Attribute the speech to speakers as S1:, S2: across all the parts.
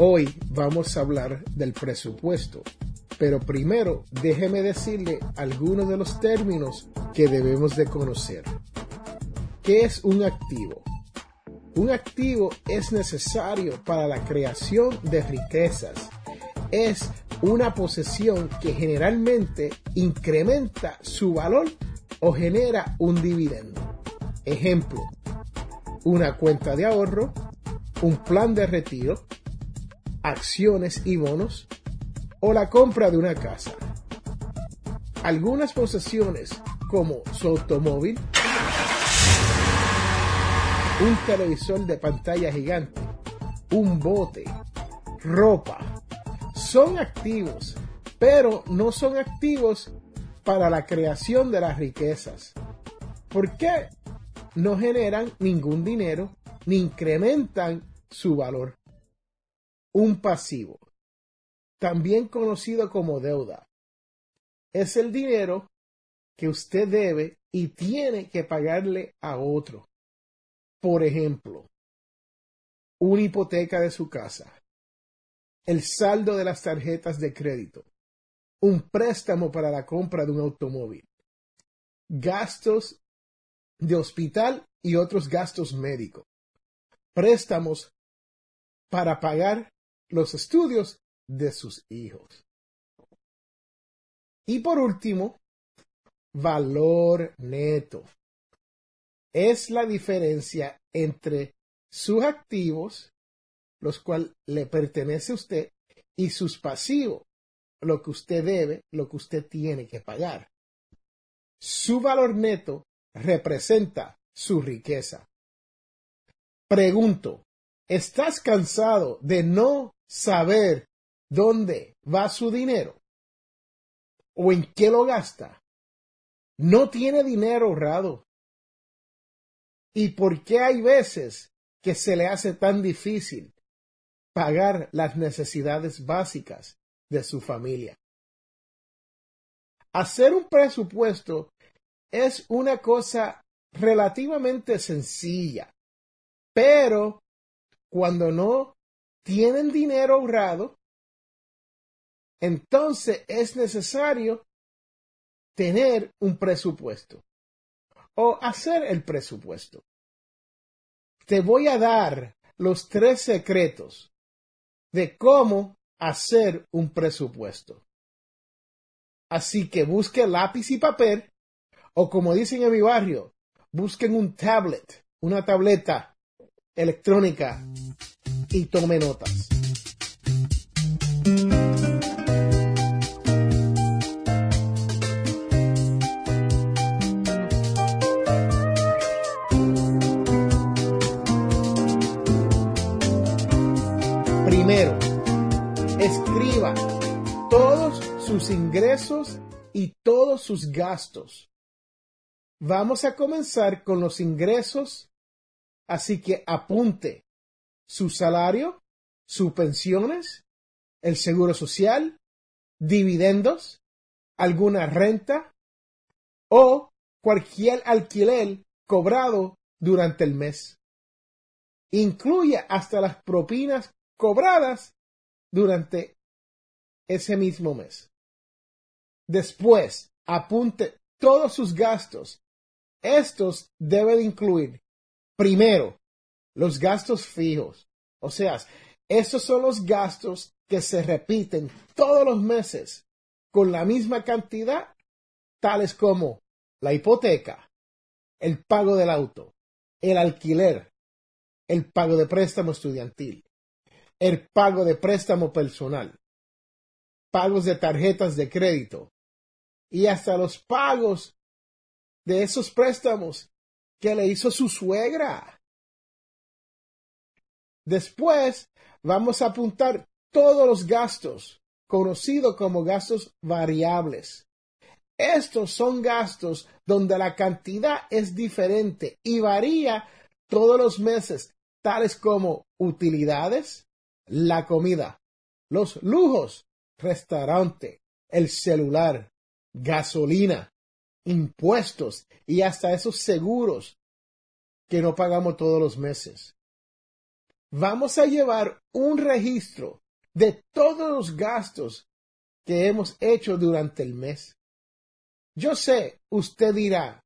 S1: Hoy vamos a hablar del presupuesto, pero primero déjeme decirle algunos de los términos que debemos de conocer. ¿Qué es un activo? Un activo es necesario para la creación de riquezas. Es una posesión que generalmente incrementa su valor o genera un dividendo. Ejemplo, una cuenta de ahorro, un plan de retiro, acciones y bonos o la compra de una casa. Algunas posesiones como su automóvil, un televisor de pantalla gigante, un bote, ropa, son activos, pero no son activos para la creación de las riquezas. ¿Por qué? No generan ningún dinero ni incrementan su valor un pasivo, también conocido como deuda. Es el dinero que usted debe y tiene que pagarle a otro. Por ejemplo, una hipoteca de su casa, el saldo de las tarjetas de crédito, un préstamo para la compra de un automóvil, gastos de hospital y otros gastos médicos, préstamos para pagar los estudios de sus hijos. Y por último, valor neto. Es la diferencia entre sus activos, los cuales le pertenece a usted, y sus pasivos, lo que usted debe, lo que usted tiene que pagar. Su valor neto representa su riqueza. Pregunto, ¿estás cansado de no saber dónde va su dinero o en qué lo gasta. No tiene dinero ahorrado. ¿Y por qué hay veces que se le hace tan difícil pagar las necesidades básicas de su familia? Hacer un presupuesto es una cosa relativamente sencilla, pero cuando no tienen dinero ahorrado, entonces es necesario tener un presupuesto o hacer el presupuesto. Te voy a dar los tres secretos de cómo hacer un presupuesto. Así que busque lápiz y papel o como dicen en mi barrio, busquen un tablet, una tableta electrónica y tome notas. Primero, escriba todos sus ingresos y todos sus gastos. Vamos a comenzar con los ingresos, así que apunte su salario, sus pensiones, el seguro social, dividendos, alguna renta o cualquier alquiler cobrado durante el mes. Incluye hasta las propinas cobradas durante ese mismo mes. Después, apunte todos sus gastos. Estos deben incluir, primero, los gastos fijos, o sea, Esos son los gastos que se repiten todos los meses con la misma cantidad, tales como la hipoteca, el pago del auto, el alquiler, el pago de préstamo estudiantil, el pago de préstamo personal, pagos de tarjetas de crédito y hasta los pagos de esos préstamos que le hizo su suegra. Después vamos a apuntar todos los gastos, conocidos como gastos variables. Estos son gastos donde la cantidad es diferente y varía todos los meses, tales como utilidades, la comida, los lujos, restaurante, el celular, gasolina, impuestos y hasta esos seguros que no pagamos todos los meses. Vamos a llevar un registro de todos los gastos que hemos hecho durante el mes. Yo sé, usted dirá,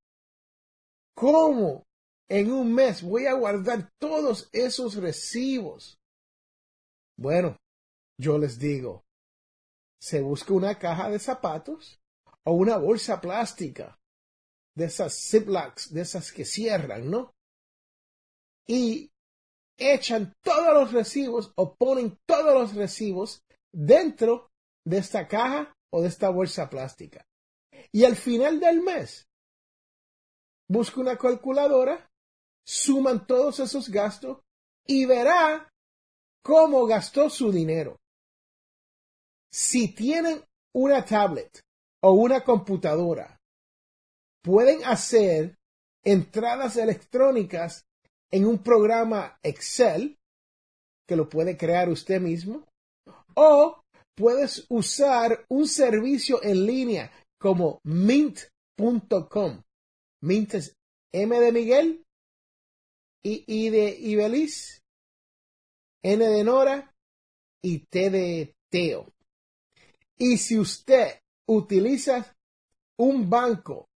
S1: ¿cómo en un mes voy a guardar todos esos recibos? Bueno, yo les digo, se busca una caja de zapatos o una bolsa plástica de esas ziplocs, de esas que cierran, ¿no? Y echan todos los recibos o ponen todos los recibos dentro de esta caja o de esta bolsa plástica. Y al final del mes, busca una calculadora, suman todos esos gastos y verá cómo gastó su dinero. Si tienen una tablet o una computadora, pueden hacer entradas electrónicas en un programa Excel, que lo puede crear usted mismo, o puedes usar un servicio en línea como mint.com. Mint es M de Miguel, I, I de Ibeliz, N de Nora y T de Teo. Y si usted utiliza un banco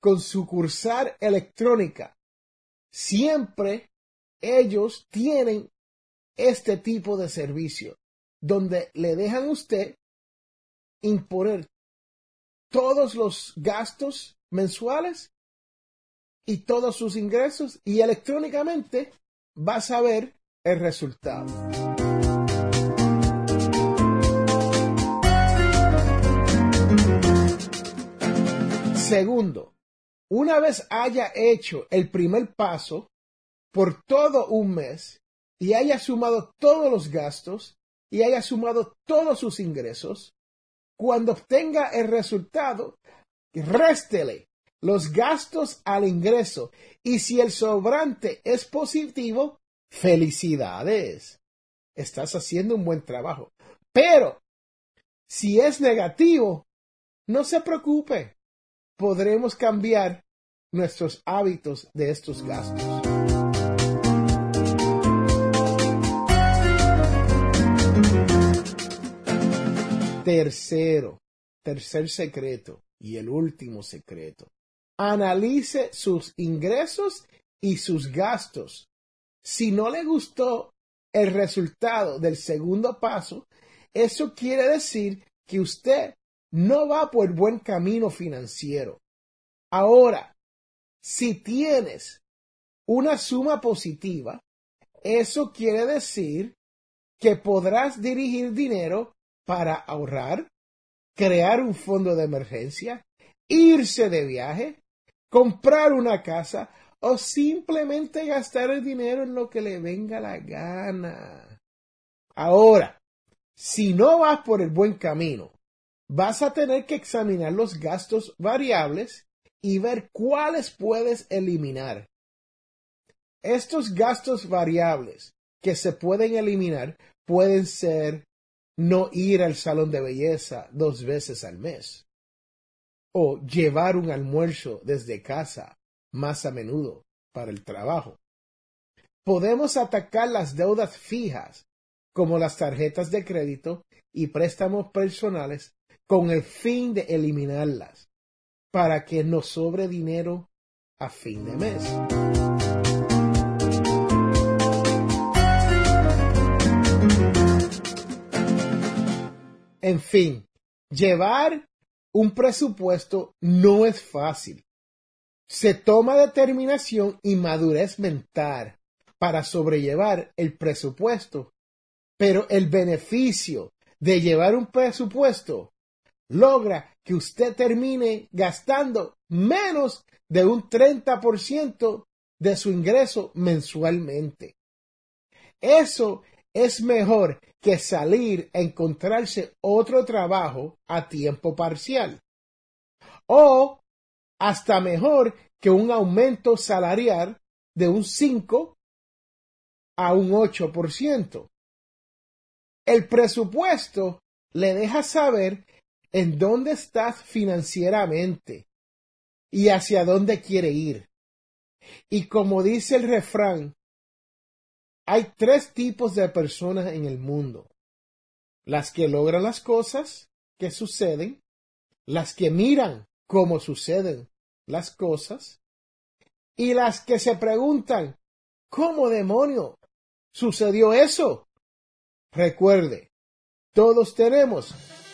S1: con sucursal electrónica, siempre ellos tienen este tipo de servicio, donde le dejan usted imponer todos los gastos mensuales y todos sus ingresos y electrónicamente vas a ver el resultado. Segundo, una vez haya hecho el primer paso por todo un mes y haya sumado todos los gastos y haya sumado todos sus ingresos, cuando obtenga el resultado, réstele los gastos al ingreso y si el sobrante es positivo, felicidades. Estás haciendo un buen trabajo. Pero, si es negativo, no se preocupe. Podremos cambiar nuestros hábitos de estos gastos. Tercero, tercer secreto y el último secreto. Analice sus ingresos y sus gastos si no le gustó el resultado del segundo paso, eso quiere decir que usted no va por buen camino financiero. Ahora, si tienes una suma positiva, eso quiere decir que podrás dirigir dinero para ahorrar, crear un fondo de emergencia, irse de viaje, comprar una casa o simplemente gastar el dinero en lo que le venga la gana. Ahora, si no vas por el buen camino, vas a tener que examinar los gastos variables y ver cuáles puedes eliminar. Estos gastos variables que se pueden eliminar pueden ser no ir al salón de belleza dos veces al mes o llevar un almuerzo desde casa más a menudo para el trabajo. Podemos atacar las deudas fijas, como las tarjetas de crédito y préstamos personales, con el fin de eliminarlas, para que nos sobre dinero a fin de mes. En fin, llevar un presupuesto no es fácil. Se toma determinación y madurez mental para sobrellevar el presupuesto, pero el beneficio de llevar un presupuesto logra que usted termine gastando menos de un 30% de su ingreso mensualmente. Eso es mejor que salir a encontrarse otro trabajo a tiempo parcial. O hasta mejor que un aumento salarial de un 5 a un 8%. El presupuesto le deja saber en dónde estás financieramente y hacia dónde quiere ir. Y como dice el refrán, hay tres tipos de personas en el mundo. Las que logran las cosas que suceden, las que miran cómo suceden las cosas y las que se preguntan, ¿cómo demonio sucedió eso? Recuerde, todos tenemos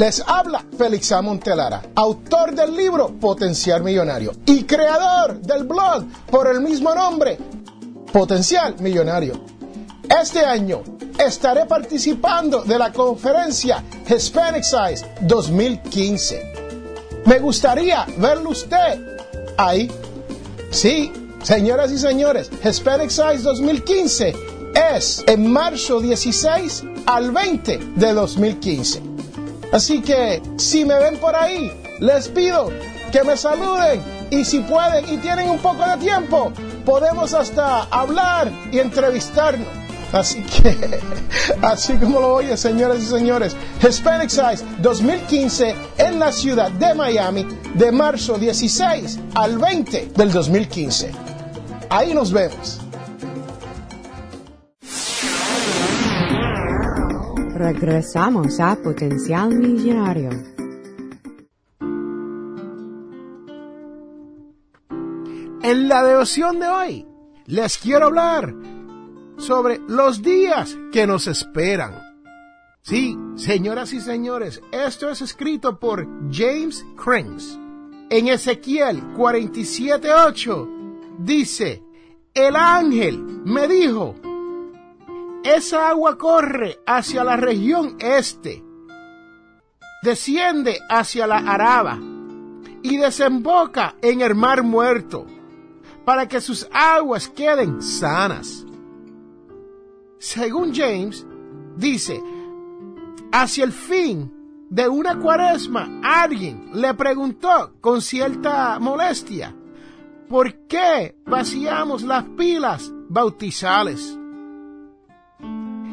S1: Les habla Félix A. Montelara, autor del libro Potencial Millonario y creador del blog por el mismo nombre, Potencial Millonario. Este año estaré participando de la conferencia Hispanic Size 2015. Me gustaría verlo usted ahí. Sí, señoras y señores, Hispanic Size 2015 es en marzo 16 al 20 de 2015. Así que si me ven por ahí, les pido que me saluden y si pueden y tienen un poco de tiempo, podemos hasta hablar y entrevistarnos. Así que, así como lo oye, señoras y señores, Hispanic Size 2015 en la ciudad de Miami de marzo 16 al 20 del 2015. Ahí nos vemos.
S2: Regresamos a Potencial Millonario.
S1: En la devoción de hoy les quiero hablar sobre los días que nos esperan. Sí, señoras y señores, esto es escrito por James Crings. En Ezequiel 47.8 dice, el ángel me dijo, esa agua corre hacia la región este, desciende hacia la Araba y desemboca en el mar muerto, para que sus aguas queden sanas. Según James, dice, hacia el fin de una cuaresma, alguien le preguntó con cierta molestia, ¿por qué vaciamos las pilas bautizales?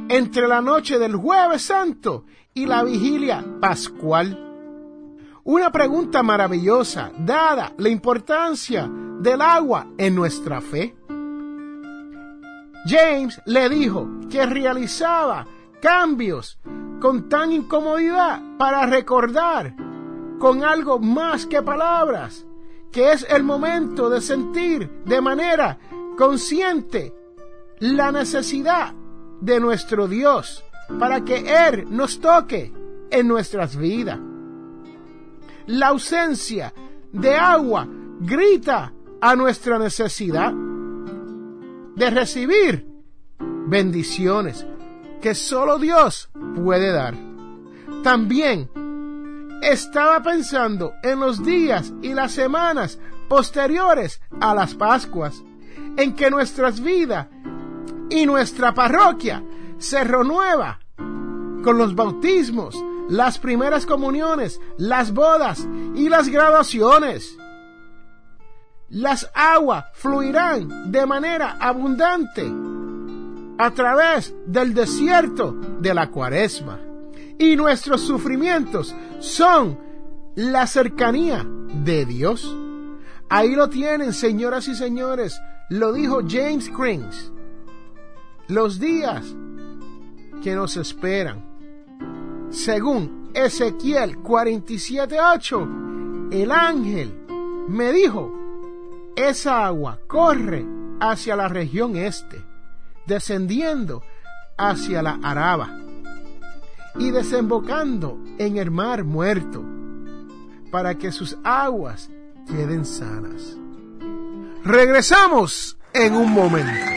S1: Entre la noche del jueves santo y la vigilia pascual. Una pregunta maravillosa, dada la importancia del agua en nuestra fe. James le dijo que realizaba cambios con tan incomodidad para recordar con algo más que palabras, que es el momento de sentir de manera consciente la necesidad de nuestro Dios para que Él nos toque en nuestras vidas. La ausencia de agua grita a nuestra necesidad de recibir bendiciones que solo Dios puede dar. También estaba pensando en los días y las semanas posteriores a las Pascuas, en que nuestras vidas y nuestra parroquia se renueva con los bautismos, las primeras comuniones, las bodas y las graduaciones. las aguas fluirán de manera abundante a través del desierto de la cuaresma. Y nuestros sufrimientos son la cercanía de Dios. Ahí lo tienen, señoras y señores. Lo dijo James Crings. Los días que nos esperan. Según Ezequiel 47.8, el ángel me dijo, esa agua corre hacia la región este, descendiendo hacia la Araba y desembocando en el mar muerto, para que sus aguas queden sanas. Regresamos en un momento.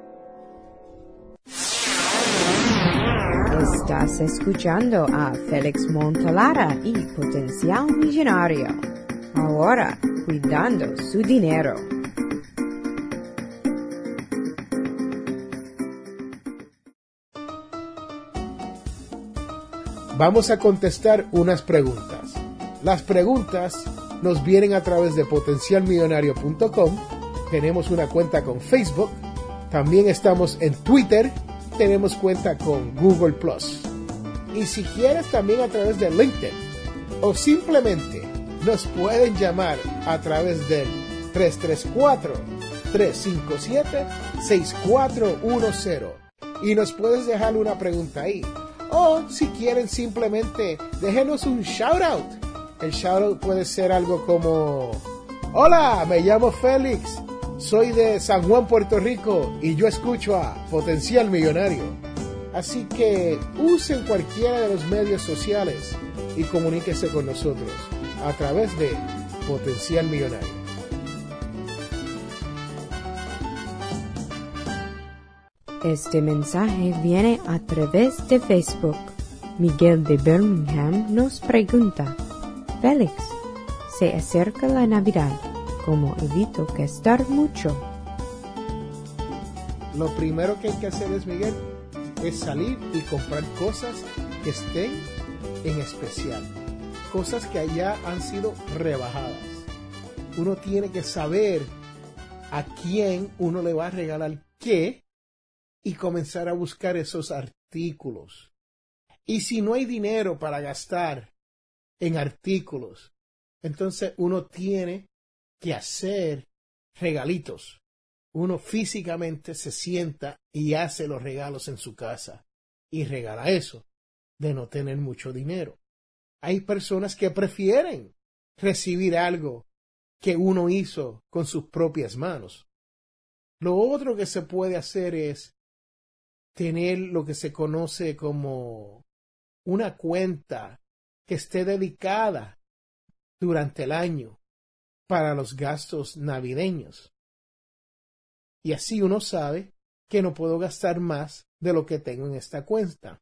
S2: Escuchando a Félix Montalara y Potencial Millonario. Ahora, cuidando su dinero.
S1: Vamos a contestar unas preguntas. Las preguntas nos vienen a través de potencialmillonario.com. Tenemos una cuenta con Facebook. También estamos en Twitter. Tenemos cuenta con Google Plus. Y si quieres también a través de LinkedIn. O simplemente nos pueden llamar a través del 334-357-6410 y nos puedes dejar una pregunta ahí. O si quieren simplemente déjenos un shout out. El shout out puede ser algo como, hola, me llamo Félix, soy de San Juan, Puerto Rico y yo escucho a Potencial Millonario. Así que usen cualquiera de los medios sociales y comuníquese con nosotros a través de Potencial Millonario.
S2: Este mensaje viene a través de Facebook. Miguel de Birmingham nos pregunta, Félix, se acerca la Navidad, ¿cómo evito gastar mucho?
S1: Lo primero que hay que hacer es, Miguel, es salir y comprar cosas que estén en especial cosas que allá han sido rebajadas. Uno tiene que saber a quién uno le va a regalar qué y comenzar a buscar esos artículos. Y si no hay dinero para gastar en artículos, entonces uno tiene que hacer regalitos. Uno físicamente se sienta y hace los regalos en su casa y regala eso de no tener mucho dinero hay personas que prefieren recibir algo que uno hizo con sus propias manos. Lo otro que se puede hacer es tener lo que se conoce como una cuenta que esté dedicada durante el año para los gastos navideños. Y así uno sabe que no puedo gastar más de lo que tengo en esta cuenta.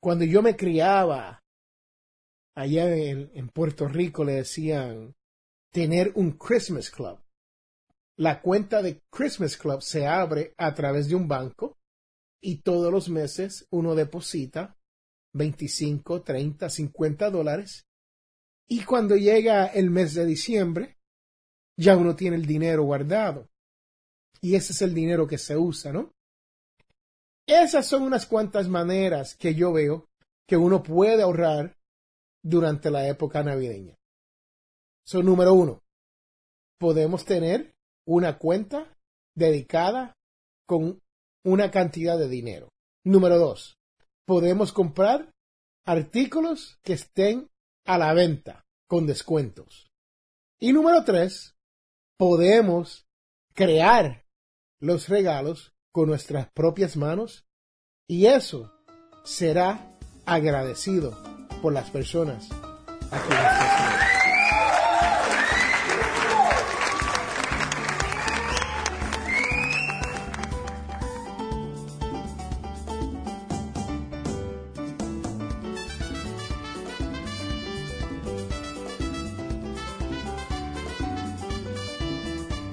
S1: Cuando yo me criaba allá en, Puerto Rico le decían tener un Christmas Club. La cuenta de Christmas Club se abre a través de un banco y todos los meses uno deposita 25, 30, 50 dólares y cuando llega el mes de diciembre ya uno tiene el dinero guardado y ese es el dinero que se usa, ¿no? Esas son unas cuantas maneras que yo veo que uno puede ahorrar durante la época navideña. So, número uno, podemos tener una cuenta dedicada con una cantidad de dinero. Número dos, podemos comprar artículos que estén a la venta con descuentos. Y número tres, podemos crear los regalos con nuestras propias manos Y eso será agradecido por las personas a quienes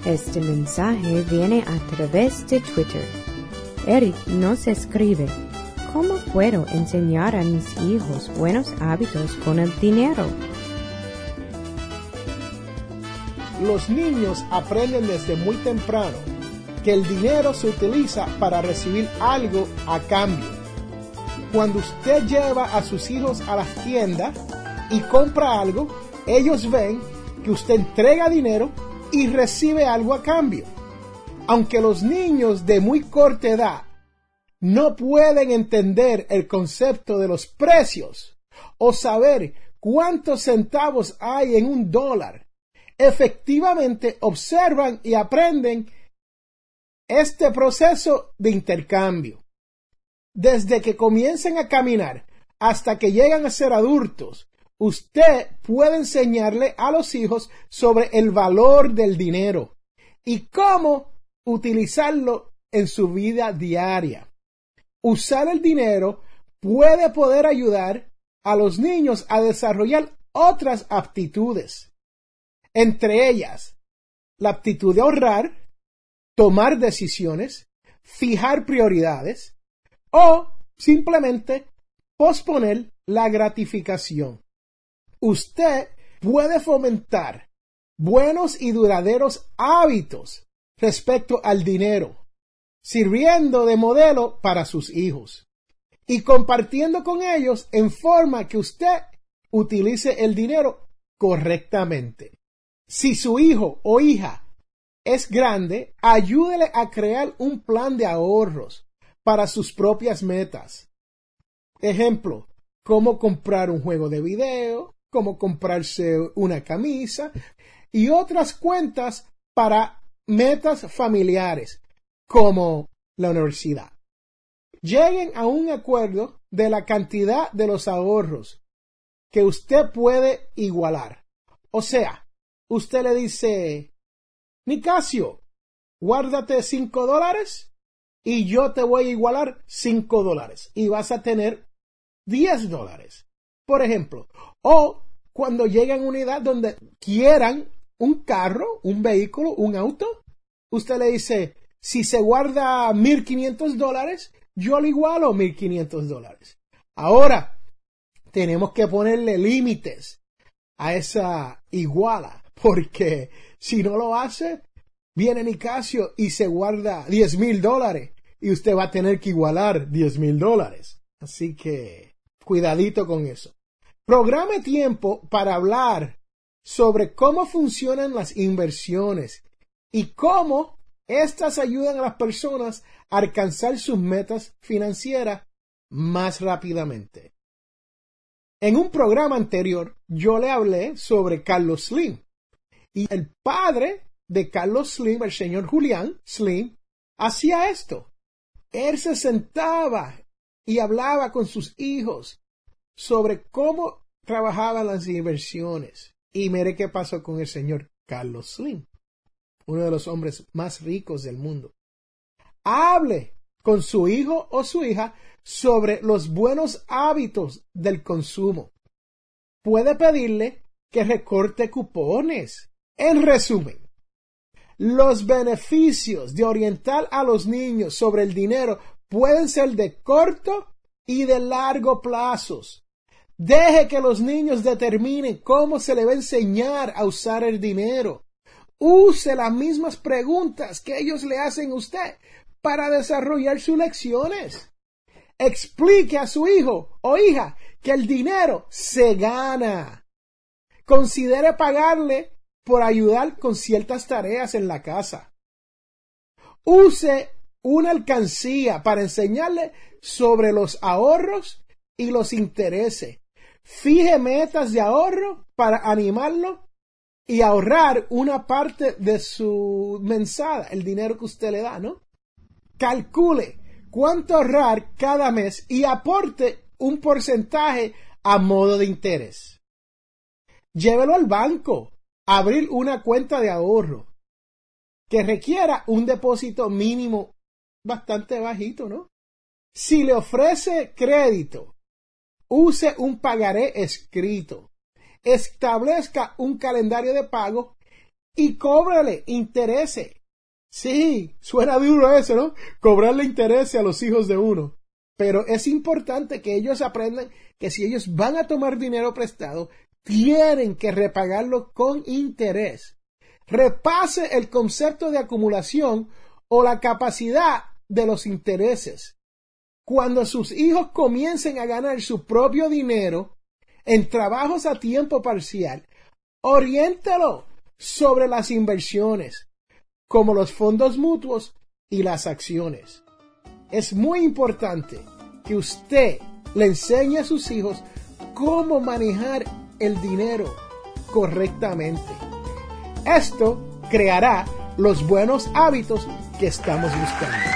S2: Este mensaje viene a través de Twitter. Eric nos escribe, ¿cómo puedo enseñar a mis hijos buenos hábitos con el dinero?
S1: Los niños aprenden desde muy temprano que el dinero se utiliza para recibir algo a cambio. Cuando usted lleva a sus hijos a la tienda y compra algo, ellos ven que usted entrega dinero y recibe algo a cambio. Aunque los niños de muy corta edad no pueden entender el concepto de los precios o saber cuántos centavos hay en un dólar, efectivamente observan y aprenden este proceso de intercambio. Desde que comiencen a caminar hasta que llegan a ser adultos, usted puede enseñarle a los hijos sobre el valor del dinero y cómo utilizarlo en su vida diaria. Usar el dinero puede poder ayudar a los niños a desarrollar otras aptitudes, entre ellas la aptitud de ahorrar, tomar decisiones, fijar prioridades o simplemente posponer la gratificación usted puede fomentar buenos y duraderos hábitos respecto al dinero, sirviendo de modelo para sus hijos y compartiendo con ellos en forma que usted utilice el dinero correctamente. Si su hijo o hija es grande, ayúdele a crear un plan de ahorros para sus propias metas. Ejemplo, cómo comprar un juego de video, como comprarse una camisa y otras cuentas para metas familiares, como la universidad. Lleguen a un acuerdo de la cantidad de los ahorros que usted puede igualar. O sea, usted le dice, Nicasio, guárdate cinco dólares y yo te voy a igualar cinco dólares y vas a tener diez dólares. Por ejemplo, o cuando lleguen a una edad donde quieran un carro, un vehículo, un auto, usted le dice, si se guarda 1.500 dólares, yo le igualo 1.500 dólares. Ahora, tenemos que ponerle límites a esa iguala, porque si no lo hace, viene Nicasio y se guarda 10.000 dólares y usted va a tener que igualar 10.000 dólares. Así que, cuidadito con eso. Programe tiempo para hablar sobre cómo funcionan las inversiones y cómo éstas ayudan a las personas a alcanzar sus metas financieras más rápidamente. En un programa anterior yo le hablé sobre Carlos Slim y el padre de Carlos Slim, el señor Julián Slim, hacía esto. Él se sentaba y hablaba con sus hijos sobre cómo trabajaban las inversiones. Y mire qué pasó con el señor Carlos Slim, uno de los hombres más ricos del mundo. Hable con su hijo o su hija sobre los buenos hábitos del consumo. Puede pedirle que recorte cupones. En resumen, los beneficios de orientar a los niños sobre el dinero pueden ser de corto y de largo plazos. Deje que los niños determinen cómo se le va a enseñar a usar el dinero. Use las mismas preguntas que ellos le hacen a usted para desarrollar sus lecciones. Explique a su hijo o hija que el dinero se gana. Considere pagarle por ayudar con ciertas tareas en la casa. Use una alcancía para enseñarle sobre los ahorros y los intereses Fije metas de ahorro para animarlo y ahorrar una parte de su mensada, el dinero que usted le da, ¿no? Calcule cuánto ahorrar cada mes y aporte un porcentaje a modo de interés. Llévelo al banco, abrir una cuenta de ahorro que requiera un depósito mínimo bastante bajito, ¿no? Si le ofrece crédito, use un pagaré escrito, establezca un calendario de pago y cóbrale intereses. Sí, suena duro eso, ¿no? Cobrarle intereses a los hijos de uno. Pero es importante que ellos aprendan que si ellos van a tomar dinero prestado, tienen que repagarlo con interés. Repase el concepto de acumulación o la capacidad de los intereses. Cuando sus hijos comiencen a ganar su propio dinero en trabajos a tiempo parcial, oriéntelo sobre las inversiones, como los fondos mutuos y las acciones. Es muy importante que usted le enseñe a sus hijos cómo manejar el dinero correctamente. Esto creará los buenos hábitos que estamos buscando.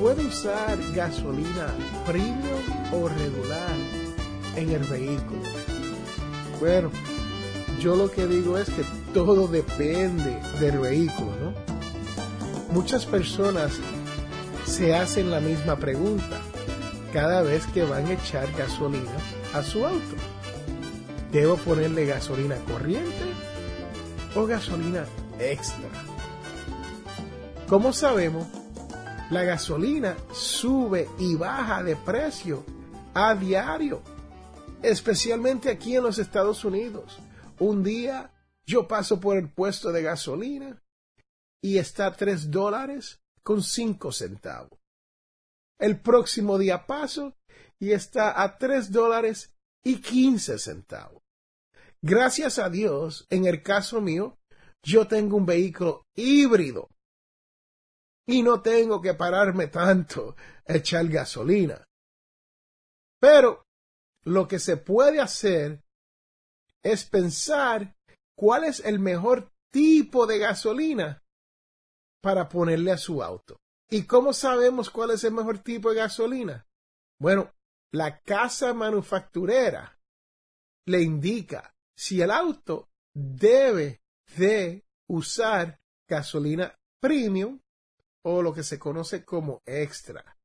S1: puede usar gasolina premium o regular en el vehículo. Bueno, yo lo que digo es que todo depende del vehículo, ¿no? Muchas personas se hacen la misma pregunta cada vez que van a echar gasolina a su auto. ¿Debo ponerle gasolina corriente o gasolina extra? Como sabemos, la gasolina sube y baja de precio a diario, especialmente aquí en los Estados Unidos. Un día yo paso por el puesto de gasolina y está 3 dólares con 5 centavos. El próximo día paso y está a 3 dólares y 15 centavos. Gracias a Dios, en el caso mío, yo tengo un vehículo híbrido y no tengo que pararme tanto a echar gasolina. Pero lo que se puede hacer es pensar cuál es el mejor tipo de gasolina para ponerle a su auto. ¿Y cómo sabemos cuál es el mejor tipo de gasolina? Bueno, la casa manufacturera le indica si el auto debe de usar gasolina premium o lo que se conoce como extra.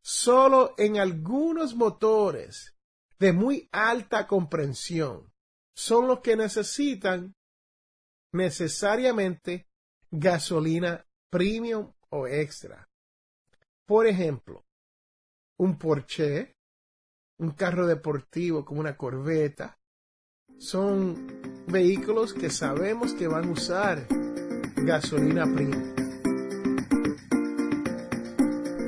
S1: Solo en algunos motores de muy alta comprensión son los que necesitan necesariamente gasolina premium o extra. Por ejemplo, un Porsche, un carro deportivo como una Corvette, son vehículos que sabemos que van a usar gasolina premium.